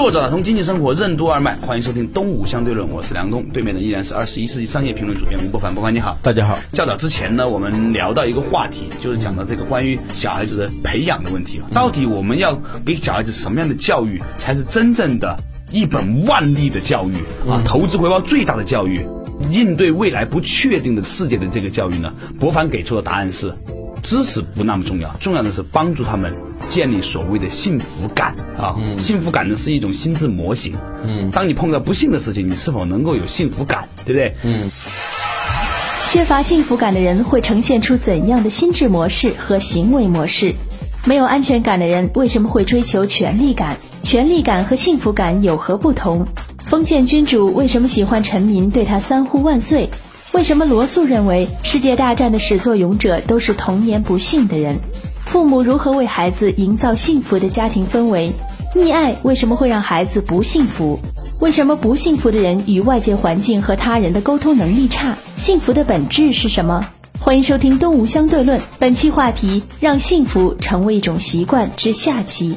作者打通经济生活任督二脉，欢迎收听《东吴相对论》，我是梁东，对面的依然是二十一世纪商业评论主编吴伯凡。伯凡你好，大家好。较早之前呢，我们聊到一个话题，就是讲到这个关于小孩子的培养的问题。到底我们要给小孩子什么样的教育，才是真正的一本万利的教育啊？投资回报最大的教育，应对未来不确定的世界的这个教育呢？伯凡给出的答案是：知识不那么重要，重要的是帮助他们。建立所谓的幸福感啊，幸福感呢是一种心智模型。嗯，当你碰到不幸的事情，你是否能够有幸福感，对不对？嗯。缺乏幸福感的人会呈现出怎样的心智模式和行为模式？没有安全感的人为什么会追求权力感？权力感和幸福感有何不同？封建君主为什么喜欢臣民对他三呼万岁？为什么罗素认为世界大战的始作俑者都是童年不幸的人？父母如何为孩子营造幸福的家庭氛围？溺爱为什么会让孩子不幸福？为什么不幸福的人与外界环境和他人的沟通能力差？幸福的本质是什么？欢迎收听《东吴相对论》，本期话题：让幸福成为一种习惯之下期。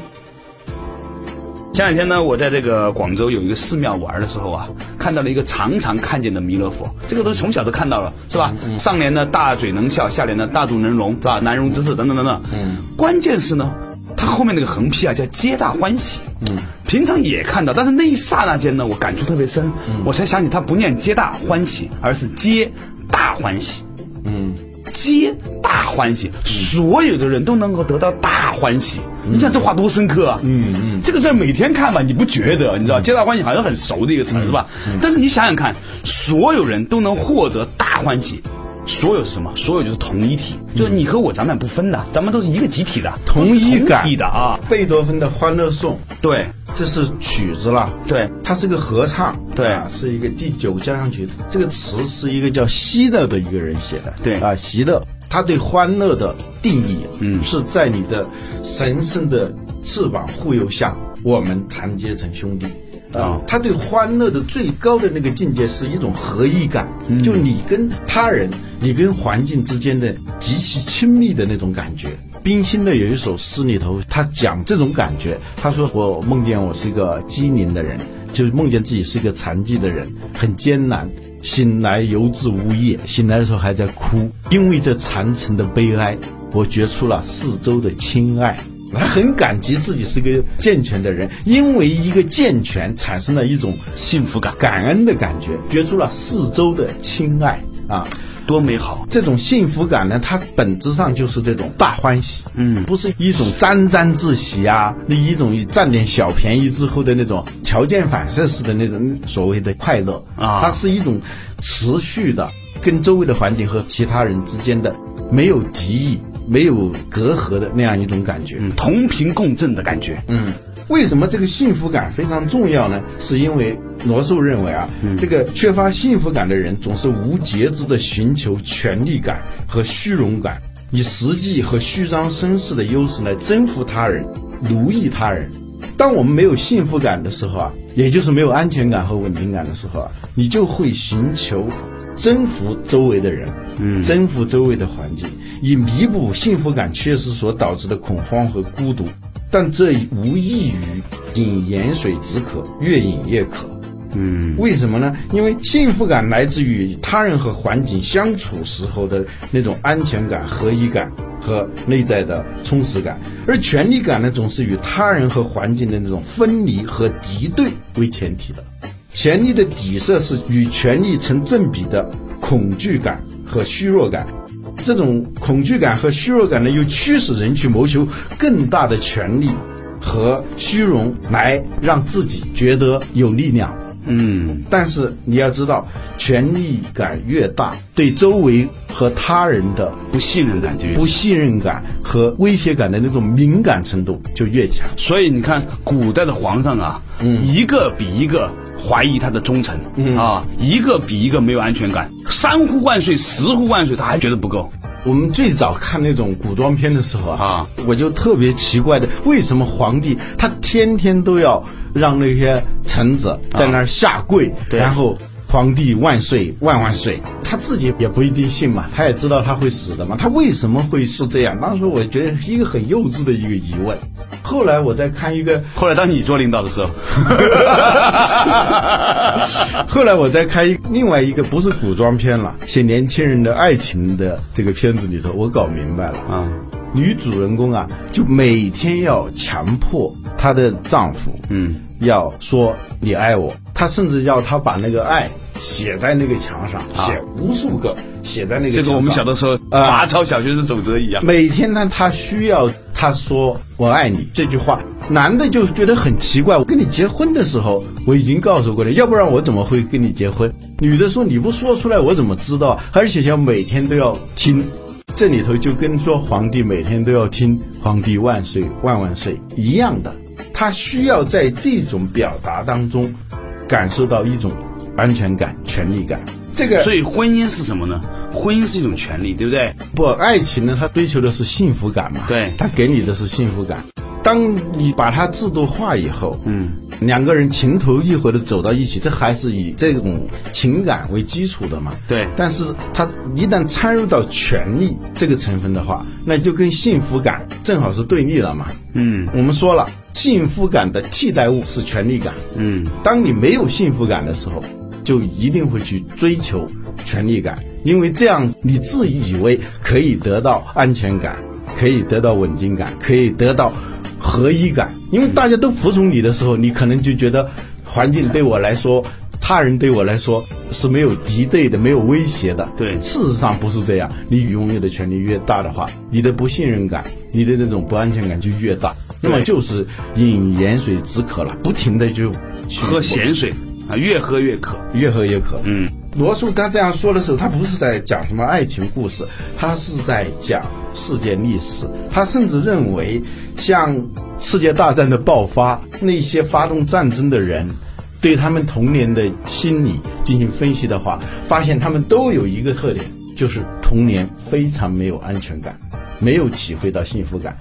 前两天呢，我在这个广州有一个寺庙玩的时候啊，看到了一个常常看见的弥勒佛，这个都是从小都看到了，是吧？上联呢大嘴能笑，下联呢大肚能容，是吧？难容之事等等等等。嗯。关键是呢，他后面那个横批啊叫皆大欢喜。嗯。平常也看到，但是那一刹那间呢，我感触特别深，我才想起他不念皆大欢喜，而是皆大欢喜。嗯。皆大欢喜，所有的人都能够得到大欢喜。你想这话多深刻啊！嗯嗯，这个字每天看吧，你不觉得？你知道，皆大欢喜好像很熟的一个词是吧？但是你想想看，所有人都能获得大欢喜，所有是什么？所有就是同一体，就是你和我，咱们不分的，咱们都是一个集体的，同一感的啊。贝多芬的《欢乐颂》，对，这是曲子了，对，它是个合唱，对，是一个第九交响曲。这个词是一个叫希勒的一个人写的，对啊，希勒。他对欢乐的定义，嗯，是在你的神圣的翅膀护佑下，我们团结成兄弟。啊，他对欢乐的最高的那个境界是一种合一感，就你跟他人、你跟环境之间的极其亲密的那种感觉。冰心的有一首诗里头，他讲这种感觉，他说：“我梦见我是一个机灵的人，就是梦见自己是一个残疾的人，很艰难。”醒来犹自呜咽，醒来的时候还在哭，因为这残存的悲哀，我觉出了四周的亲爱。他很感激自己是个健全的人，因为一个健全产生了一种幸福感、感恩的感觉，觉出了四周的亲爱啊。多美好！这种幸福感呢，它本质上就是这种大欢喜，嗯，不是一种沾沾自喜啊，那一种占点小便宜之后的那种条件反射式的那种所谓的快乐啊，它是一种持续的跟周围的环境和其他人之间的没有敌意、没有隔阂的那样一种感觉，同频共振的感觉，嗯。为什么这个幸福感非常重要呢？是因为罗素认为啊，这个缺乏幸福感的人总是无节制的寻求权力感和虚荣感，以实际和虚张声势的优势来征服他人、奴役他人。当我们没有幸福感的时候啊，也就是没有安全感和稳定感的时候啊，你就会寻求征服周围的人，嗯，征服周围的环境，以弥补幸福感缺失所导致的恐慌和孤独。但这无异于饮盐水止渴，越饮越渴。嗯，为什么呢？因为幸福感来自于与他人和环境相处时候的那种安全感、合一感和内在的充实感，而权力感呢，总是与他人和环境的那种分离和敌对为前提的。权力的底色是与权力成正比的恐惧感和虚弱感。这种恐惧感和虚弱感呢，又驱使人去谋求更大的权利和虚荣，来让自己觉得有力量。嗯，但是你要知道，权力感越大，对周围和他人的不信任感就不信任感和威胁感的那种敏感程度就越强。所以你看，古代的皇上啊，嗯，一个比一个怀疑他的忠诚、啊，一个比一个没有安全感，三呼万岁、十呼万岁，他还觉得不够。我们最早看那种古装片的时候啊啊，我就特别奇怪的，为什么皇帝他天天都要让那些臣子在那儿下跪，对然后皇帝万岁万万岁，他自己也不一定信嘛，他也知道他会死的嘛，他为什么会是这样？当时我觉得是一个很幼稚的一个疑问。后来我在看一个后来当你做领导的时候，后来我在看一另外一个不是古装片了，写年轻人的爱情的这个片子里头，我搞明白了。啊，女主人公啊，就每天要强迫她的丈夫，嗯，要说你爱我，她甚至要她把那个爱写在那个墙上，写无数个，写在那个墙上。就跟我们小的时候呃拔抄小学生守则一样。每天呢，他需要他说“我爱你”这句话，男的就觉得很奇怪。我跟你结婚的时候，我已经告诉过你，要不然我怎么会跟你结婚？女的说你不说出来，我怎么知道？而且要每天都要听，这里头就跟说皇帝每天都要听“皇帝万岁万万岁”一样的，他需要在这种表达当中感受到一种安全感、权利感。这个所以婚姻是什么呢？婚姻是一种权利，对不对？不，爱情呢，它追求的是幸福感嘛。对它给你的是幸福感。当你把它制度化以后，嗯，两个人情投意合的走到一起，这还是以这种情感为基础的嘛。对但是它一旦掺入到权利这个成分的话，那就跟幸福感正好是对立了嘛。嗯我们说了，幸福感的替代物是权利感。嗯，当你没有幸福感的时候，就一定会去追求权力感，因为这样你自以为可以得到安全感，可以得到稳定感，可以得到合一感。因为大家都服从你的时候，你可能就觉得环境对我来说。他人对我来说是没有敌对的，没有威胁的。对事实上不是这样。你拥有的权利越大的话，你的不信任感、你的那种不安全感就越大。那么就是饮盐水止渴了，不停的就去喝咸水啊，越喝越渴。越喝越渴。嗯，罗素他这样说的时候，他不是在讲什么爱情故事，他是在讲世界历史。他甚至认为，像世界大战的爆发，那些发动战争的人，对他们童年的心理进行分析的话，发现他们都有一个特点，就是童年非常没有安全感，没有体会到幸福感。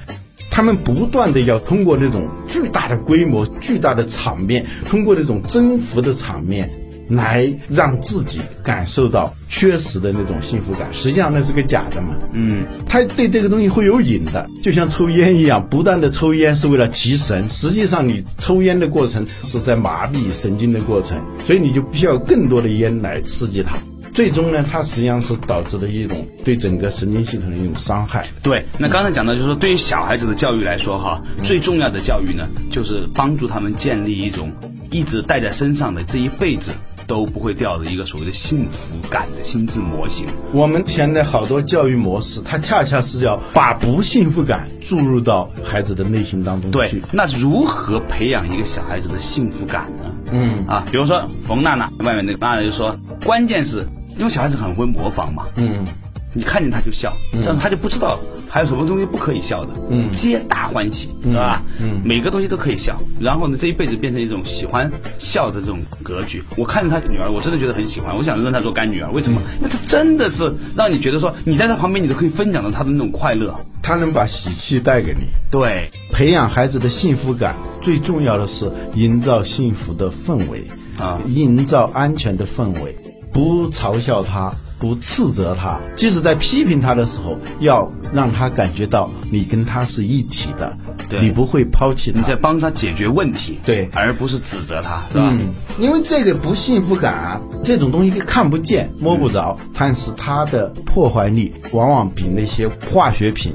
他们不断的要通过那种巨大的规模、巨大的场面，通过那种征服的场面，来让自己感受到缺失的那种幸福感。实际上那是个假的嘛。嗯，他对这个东西会有瘾的，就像抽烟一样，不断的抽烟是为了提神，实际上你抽烟的过程是在麻痹神经的过程，所以你就必须要更多的烟来刺激它。最终呢，它实际上是导致的一种对整个神经系统的一种伤害。对。那刚才讲到，就是说，对于小孩子的教育来说，哈，最重要的教育呢，就是帮助他们建立一种一直带在身上的这一辈子都不会掉的一个所谓的幸福感的心智模型。我们现在好多教育模式，它恰恰是要把不幸福感注入到孩子的内心当中去对去。，那如何培养一个小孩子的幸福感呢？嗯啊，比如说冯娜娜，外面那个娜娜就说，关键是因为小孩子很会模仿嘛，嗯，你看见他就笑，这样他就不知道还有什么东西不可以笑的，嗯皆大欢喜，是吧？嗯每个东西都可以笑，然后呢，这一辈子变成一种喜欢笑的这种格局。我看着他女儿，我真的觉得很喜欢，我想认她做干女儿。为什么？因为她真的是让你觉得说，你在她旁边，你都可以分享到她的那种快乐。他能把喜气带给你。对，培养孩子的幸福感，最重要的是营造幸福的氛围啊营造安全的氛围，不嘲笑他，不斥责他，即使在批评他的时候，要让他感觉到你跟他是一体的，对你不会抛弃他你在。帮他解决问题，对而不是指责他，是吧？嗯，因为这个不幸福感啊，这种东西看不见、摸不着，但是它的破坏力往往比那些化学品、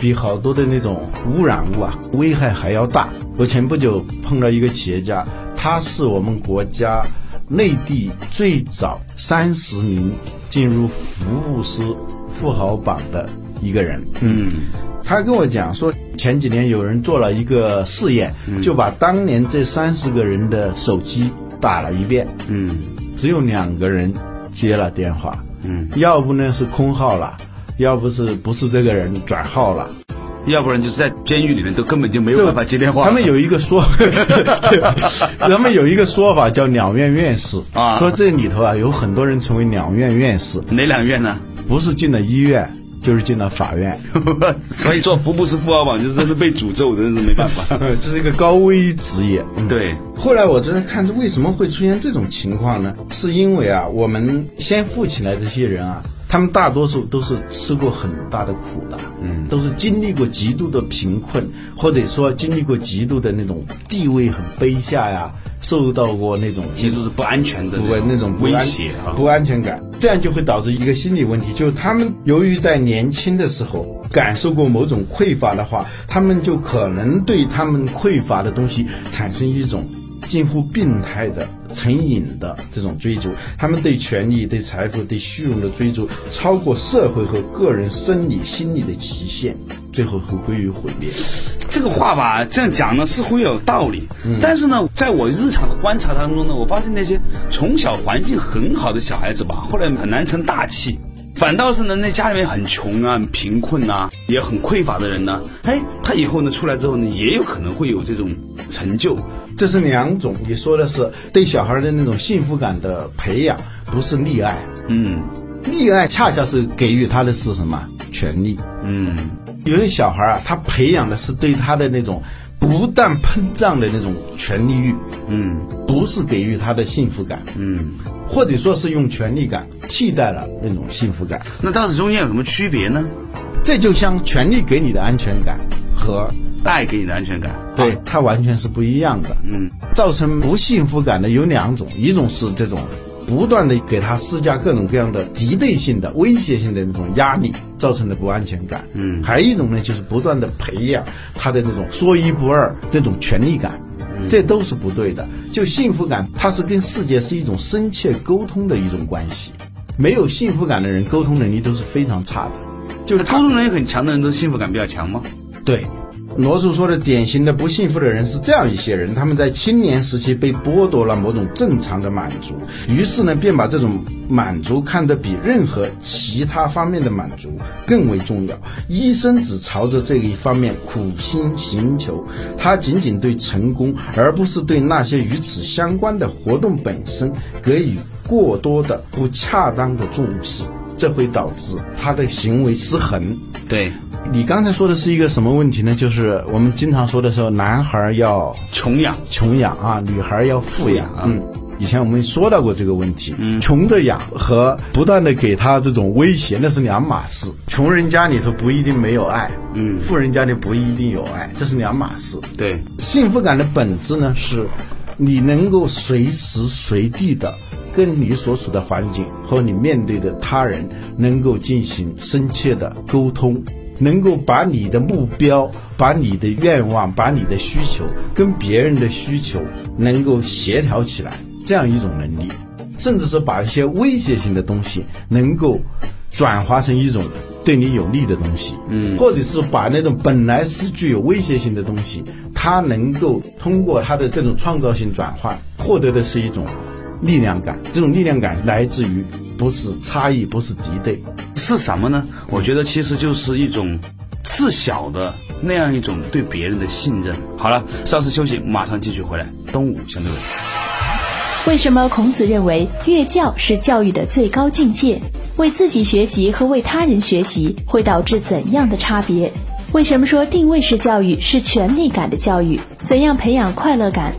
比好多的那种污染物啊，危害还要大。我前不久碰到一个企业家，他是我们国家内地最早三十名进入福布斯富豪榜的一个人。嗯，他跟我讲说，前几年有人做了一个试验，就把当年这三十个人的手机打了一遍，嗯。只有两个人接了电话，嗯，要不呢是空号了，要不是不是这个人转号了。要不然就是在监狱里面都根本就没有办法接电话。他们有一个说，他们有一个说法叫“两院院士”啊说这里头啊有很多人成为两院院士，哪两院呢？不是进了医院，就是进了法院。所以做福布斯富豪榜就是真是被诅咒的，真是没办法。这是一个高危职业。嗯对，后来我在看，为什么会出现这种情况呢？是因为啊，我们先富起来这些人啊，他们大多数都是吃过很大的苦的，嗯，都是经历过极度的贫困，或者说经历过极度的那种地位很卑下呀，受到过那种极度的不安全的不那种威胁啊。不安全感，这样就会导致一个心理问题，就是他们由于在年轻的时候感受过某种匮乏的话，他们就可能对他们匮乏的东西产生一种近乎病态的成瘾的这种追逐，他们对权力、对财富、对虚荣的追逐超过社会和个人生理、心理的极限，最后会归于毁灭。这个话吧，这样讲呢似乎有道理，嗯但是呢，在我日常的观察当中呢，我发现那些从小环境很好的小孩子吧，后来很难成大器。反倒是呢，那家里面很穷啊、很贫困啊、也很匮乏的人呢，哎，他以后呢出来之后呢，也有可能会有这种成就。这是两种，你说的是对小孩的那种幸福感的培养，不是溺爱。嗯溺爱恰恰是给予他的是什么权利？嗯，有些小孩啊，他培养的是对他的那种不断膨胀的那种权利欲，嗯不是给予他的幸福感，嗯，或者说是用权力感替代了那种幸福感。那到底中间有什么区别呢？这就像权力给你的安全感和带给你的安全感，对它完全是不一样的。嗯造成不幸福感的有两种，一种是这种不断的给他施加各种各样的敌对性的、威胁性的那种压力，造成的不安全感。嗯还有一种呢，就是不断的培养他的那种说一不二这种权利感。嗯这都是不对的。就幸福感，它是跟世界是一种深切沟通的一种关系。没有幸福感的人，沟通能力都是非常差的。就是他沟通能力很强的人都幸福感比较强吗？对，罗素说的典型的不幸福的人是这样一些人，他们在青年时期被剥夺了某种正常的满足，于是呢，便把这种满足看得比任何其他方面的满足更为重要，一生只朝着这一方面苦心寻求，他仅仅对成功，而不是对那些与此相关的活动本身给予过多的不恰当的重视，这会导致他的行为失衡。对，你刚才说的是一个什么问题呢？就是我们经常说的时候，男孩要穷养。穷养啊，女孩要富养。啊嗯，以前我们说到过这个问题。嗯，穷的养和不断的给他这种威胁，那是两码事。穷人家里头不一定没有爱，嗯富人家里不一定有爱，这是两码事。对，幸福感的本质呢，是你能够随时随地的跟你所处的环境和你面对的他人能够进行深切的沟通，能够把你的目标、把你的愿望、把你的需求跟别人的需求能够协调起来，这样一种能力，甚至是把一些威胁性的东西能够转化成一种对你有利的东西，嗯，或者是把那种本来是具有威胁性的东西，它能够通过它的这种创造性转换，获得的是一种力量感。这种力量感来自于不是差异，不是敌对，是什么呢？我觉得其实就是一种自小的那样一种对别人的信任。好了，稍事休息，马上继续回来。东吴相对论。为什么孔子认为乐教是教育的最高境界？为自己学习和为他人学习会导致怎样的差别？为什么说定位式教育是权力感的教育？怎样培养快乐感？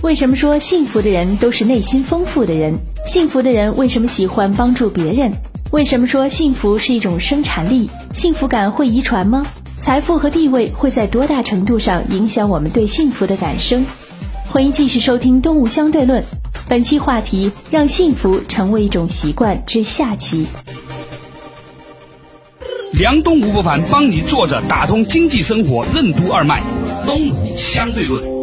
为什么说幸福的人都是内心丰富的人？幸福的人为什么喜欢帮助别人？为什么说幸福是一种生产力？幸福感会遗传吗？财富和地位会在多大程度上影响我们对幸福的感生？欢迎继续收听《东吴相对论》，本期话题：让幸福成为一种习惯之下期。梁东吴不凡帮你坐着打通经济生活任督二脉，东吴相对论。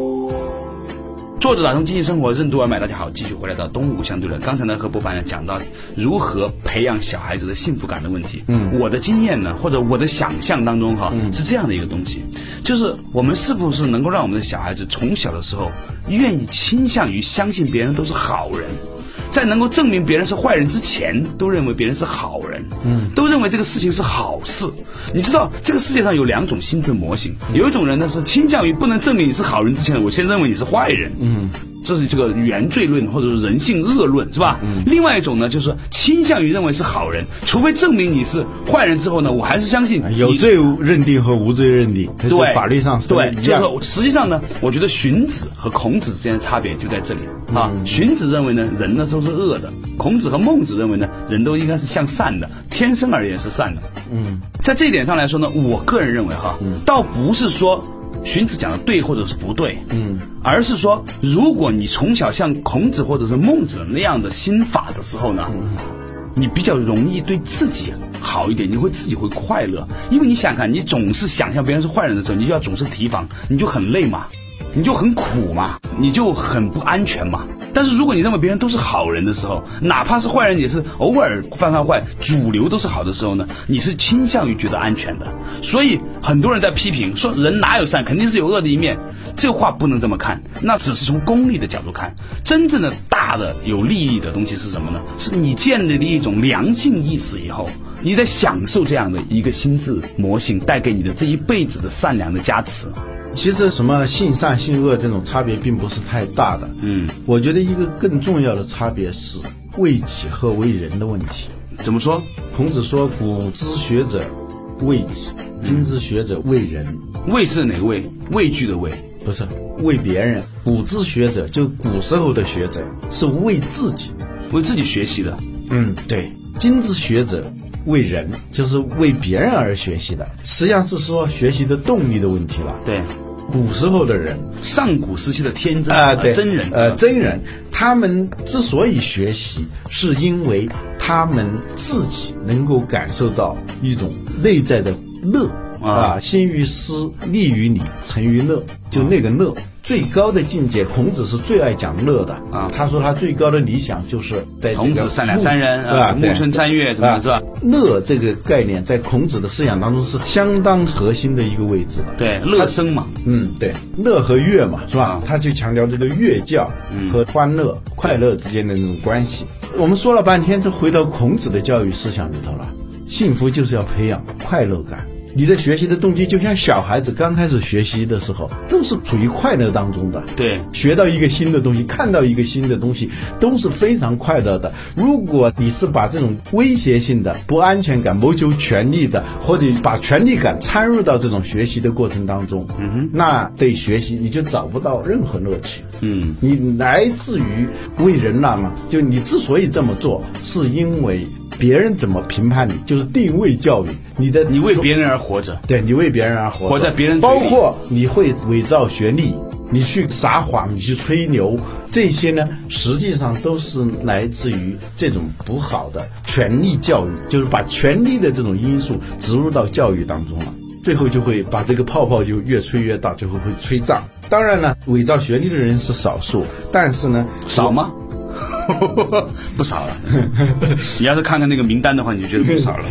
作者打通经济生活任督二脉，大家好，继续回来到东吴相对论。刚才呢和博凡讲到如何培养小孩子的幸福感的问题。嗯，我的经验呢，或者我的想象当中哈，是这样的一个东西，就是我们是不是能够让我们的小孩子从小的时候愿意倾向于相信别人都是好人？在能够证明别人是坏人之前，都认为别人是好人，嗯，都认为这个事情是好事。你知道这个世界上有两种心智模型，有一种人呢是倾向于不能证明你是好人之前，我先认为你是坏人，嗯。这是这个原罪论或者是人性恶论是吧？嗯。另外一种呢，就是倾向于认为是好人，除非证明你是坏人之后呢，我还是相信有罪认定和无罪认定，对法律上是对，就是实际上呢，我觉得荀子和孔子之间的差别就在这里啊。荀子认为呢，人呢都是恶的；孔子和孟子认为呢，人都应该是向善的，天生而言是善的。嗯，在这一点上来说呢，我个人认为哈，倒不是说。荀子讲的对或者是不对，嗯，而是说，如果你从小像孔子或者是孟子那样的心法的时候呢，你比较容易对自己好一点，你会自己会快乐，因为你想看，你总是想象别人是坏人的时候，你就要总是提防，你就很累嘛，你就很苦嘛，你就很不安全嘛。但是如果你认为别人都是好人的时候，哪怕是坏人也是偶尔犯犯坏，主流都是好的时候呢，你是倾向于觉得安全的。所以很多人在批评说人哪有善，肯定是有恶的一面。这话不能这么看，那只是从功利的角度看。真正的大的有利益的东西是什么呢？是你建立了一种良性意识以后，你在享受这样的一个心智模型带给你的这一辈子的善良的加持。其实什么性善性恶这种差别并不是太大的。嗯，我觉得一个更重要的差别是为己和为人的问题。怎么说？孔子说：“古之学者为己，今之学者为人。”畏是哪个畏？畏惧的畏？不是为别人。古之学者就古时候的学者是为自己，为自己学习的。嗯，对。今之学者为人，就是为别人而学习的。实际上是说学习的动力的问题了。对。古时候的人，上古时期的天真啊，对，真人，呃，真人，他们之所以学习，是因为他们自己能够感受到一种内在的乐。啊，心于思，立于礼，成于乐，就那个乐，最高的境界。孔子是最爱讲乐的啊。他说他最高的理想就是在孔子善两三人啊，暮春三月，是吧？乐这个概念在孔子的思想当中是相当核心的一个位置的。对，乐生嘛，嗯，对，乐和乐嘛，是吧？他就强调这个乐教和欢乐、快乐之间的那种关系。我们说了半天，这回到孔子的教育思想里头了。幸福就是要培养快乐感。你的学习的动机就像小孩子刚开始学习的时候，都是处于快乐当中的。对，学到一个新的东西，看到一个新的东西，都是非常快乐的。如果你是把这种威胁性的、不安全感、谋求权利的，或者把权利感掺入到这种学习的过程当中，嗯哼，那对学习你就找不到任何乐趣。嗯，你来自于为人了嘛？就你之所以这么做，是因为。别人怎么评判你，就是定位教育。你的你为别人而活着，对你为别人而活，活在别人包括你会伪造学历，你去撒谎，你去吹牛，这些呢，实际上都是来自于这种不好的权力教育，就是把权力的这种因素植入到教育当中了，最后就会把这个泡泡就越吹越大，最后会吹胀。当然呢，伪造学历的人是少数，但是呢，少吗？不少了，你要是看看那个名单的话，你就觉得不少了。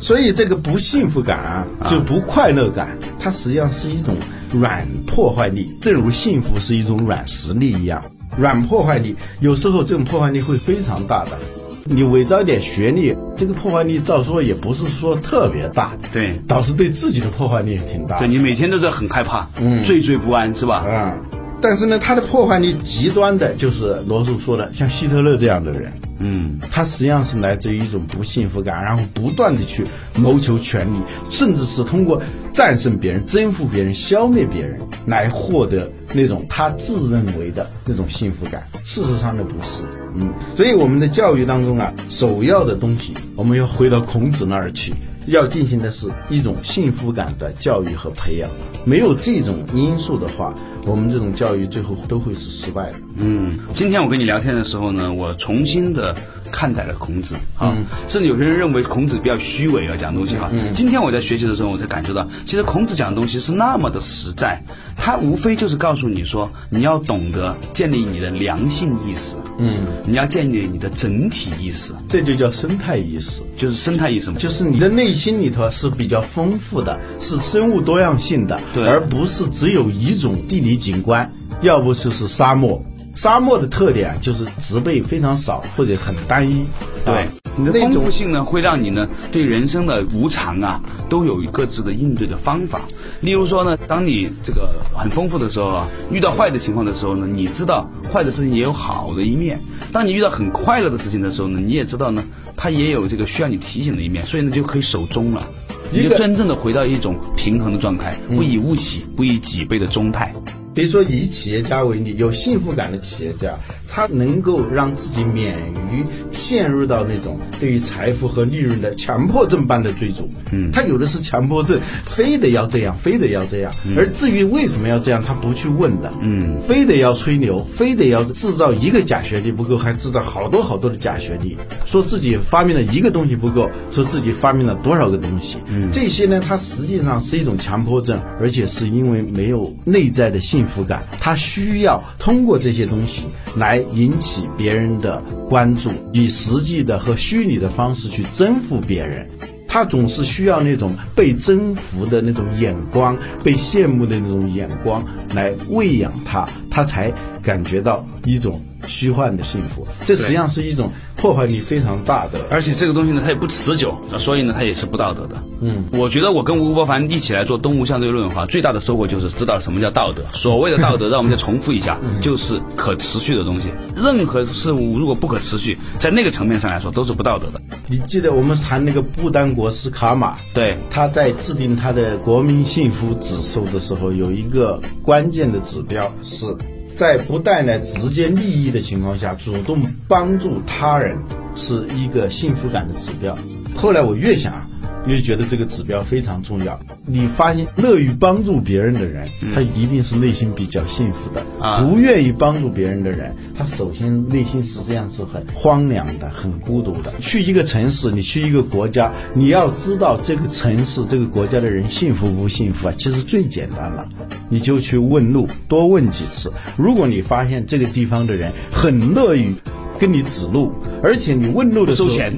所以这个不幸福感啊，就不快乐感，它实际上是一种软破坏力，正如幸福是一种软实力一样。软破坏力有时候这种破坏力会非常大的。你伪造一点学历，这个破坏力照说也不是说特别大，对，倒是对自己的破坏力也挺大。对你每天都在很害怕，嗯，惴惴不安是吧？嗯。但是呢，他的破坏力极端的，就是罗素说的，像希特勒这样的人，嗯，他实际上是来自于一种不幸福感，然后不断的去谋求权利，甚至是通过战胜别人、征服别人、消灭别人来获得那种他自认为的那种幸福感。事实上呢，不是，嗯，所以我们的教育当中啊，首要的东西，我们要回到孔子那儿去。要进行的是一种幸福感的教育和培养，没有这种因素的话，我们这种教育最后都会是失败的。嗯，今天我跟你聊天的时候呢，我重新的看待了孔子啊，甚至有些人认为孔子比较虚伪啊，讲东西哈。嗯今天我在学习的时候，我才感受到，其实孔子讲的东西是那么的实在。他无非就是告诉你说，你要懂得建立你的良性意识，嗯，你要建立你的整体意识，这就叫生态意识，就是生态意识嘛，就是你的内心里头是比较丰富的，是生物多样性的，对，而不是只有一种地理景观，要不就是沙漠，沙漠的特点就是植被非常少或者很单一。对啊，你的丰富性呢，会让你呢对人生的无常啊，都有各自的应对的方法。例如说呢，当你这个很丰富的时候啊，遇到坏的情况的时候呢，你知道坏的事情也有好的一面；当你遇到很快乐的事情的时候呢，你也知道呢，它也有这个需要你提醒的一面，所以呢，就可以守中了。你就真正的回到一种平衡的状态，不以物喜，不以己悲的中态。比如说以企业家为例，有幸福感的企业家，他能够让自己免于陷入到那种对于财富和利润的强迫症般的追逐。嗯，他有的是强迫症，非得要这样，非得要这样。而至于为什么要这样，他不去问的。嗯，非得要吹牛，非得要制造一个假学历不够，还制造好多好多的假学历，说自己发明了一个东西不够，说自己发明了多少个东西。嗯，这些呢，它实际上是一种强迫症，而且是因为没有内在的幸福感，他需要通过这些东西来引起别人的关注，以实际的和虚拟的方式去征服别人。他总是需要那种被征服的那种眼光，被羡慕的那种眼光来喂养他，他才感觉到一种虚幻的幸福。这实际上是一种破坏力非常大的。而且这个东西呢，它也不持久，所以呢，它也是不道德的。嗯，我觉得我跟吴伯凡一起来做东吴相对论的话，最大的收获就是知道什么叫道德。所谓的道德，让我们再重复一下，就是可持续的东西。任何事物如果不可持续，在那个层面上来说都是不道德的。你记得我们谈那个不丹国师卡马，对，他在制定他的国民幸福指数的时候，有一个关键的指标是在不带来直接利益的情况下，主动帮助他人，是一个幸福感的指标。后来我越想，越觉得这个指标非常重要。你发现乐于帮助别人的人，他一定是内心比较幸福的；啊不愿意帮助别人的人，他首先内心实际上是很荒凉的、很孤独的。去一个城市，你去一个国家，你要知道这个城市、这个国家的人幸福不幸福啊，其实最简单了，你就去问路，多问几次。如果你发现这个地方的人很乐于跟你指路，而且你问路的时候收钱。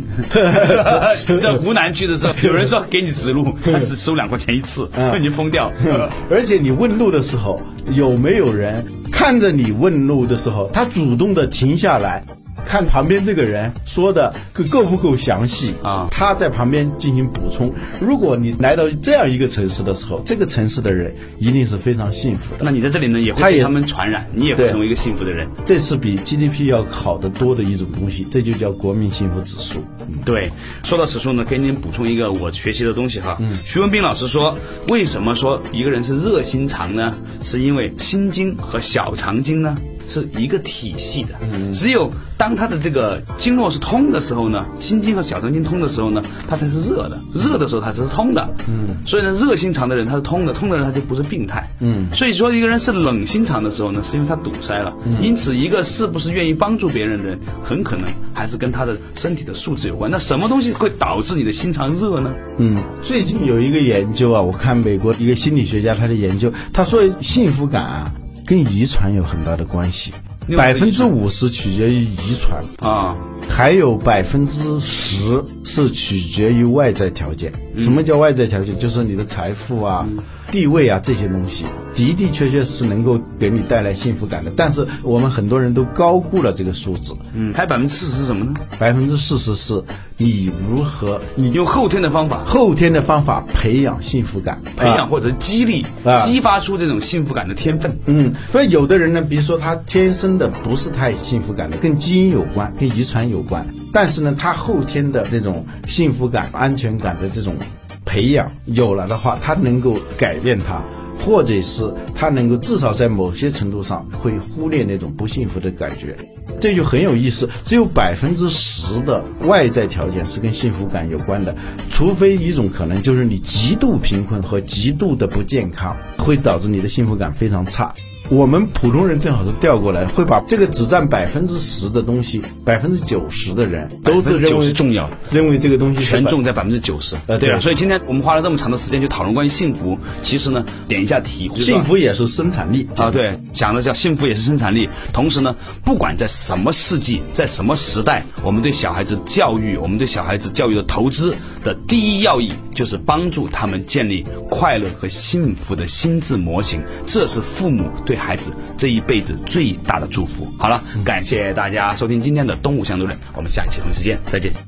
在湖南去的时候，有人说给你指路，但是收两块钱一次，嗯你疯掉。而且你问路的时候，有没有人看着你问路的时候，他主动的停下来？看旁边这个人说的够够不够详细啊他在旁边进行补充。如果你来到这样一个城市的时候，这个城市的人一定是非常幸福的。那你在这里呢，也会被他们传染，你也会成为一个幸福的人。这是比 GDP 要好得多的一种东西，这就叫国民幸福指数。嗯对，说到此处呢，给您补充一个我学习的东西哈。嗯，徐文斌老师说，为什么说一个人是热心肠呢？是因为心经和小肠经呢是一个体系的。嗯，只有当他的这个经络是通的时候呢，心经和小肠经通的时候呢，它才是热的。热的时候它才是通的。嗯，所以呢，热心肠的人他是通的，通的人他就不是病态。嗯，所以说一个人是冷心肠的时候呢，是因为他堵塞了。因此，一个是不是愿意帮助别人的人，很可能还是跟他的身体的素质有关。那什么东西会导致你的心肠热呢？嗯，最近有一个研究啊，我看美国一个心理学家他的研究，他说幸福感啊跟遗传有很大的关系，百分之五十取决于遗传，啊，还有百分之十是取决于外在条件。什么叫外在条件？就是你的财富啊、地位啊这些东西，的的确确是能够给你带来幸福感的。但是我们很多人都高估了这个数字，嗯，还有百分之四十是什么呢？百分之四十是你如何你用后天的方法后天的方法培养幸福感，啊培养或者激励啊，激发出这种幸福感的天分。嗯，所以有的人呢，比如说他天生的不是太幸福感的，跟基因有关，跟遗传有关。但是呢，他后天的这种幸福感、安全感的这种培养有了的话，他能够改变他，或者是他能够至少在某些程度上会忽略那种不幸福的感觉。这就很有意思，只有百分之十的外在条件是跟幸福感有关的，除非一种可能就是你极度贫困和极度的不健康，会导致你的幸福感非常差。我们普通人正好是调过来，会把这个只占百分之十的东西，百分之九十的人都是认九为是重要的。认为这个东西权重在百分之九十，呃对啊，所以今天我们花了这么长的时间去讨论关于幸福，其实呢，点一下题，幸福也是生产力啊，对，讲的叫幸福也是生产力。同时呢，不管在什么世纪，在什么时代，我们对小孩子教育，我们对小孩子教育的投资的第一要义，就是帮助他们建立快乐和幸福的心智模型。这是父母对对孩子这一辈子最大的祝福。好了，感谢大家收听今天的《东吴相对论》，我们下一期同一时间再见。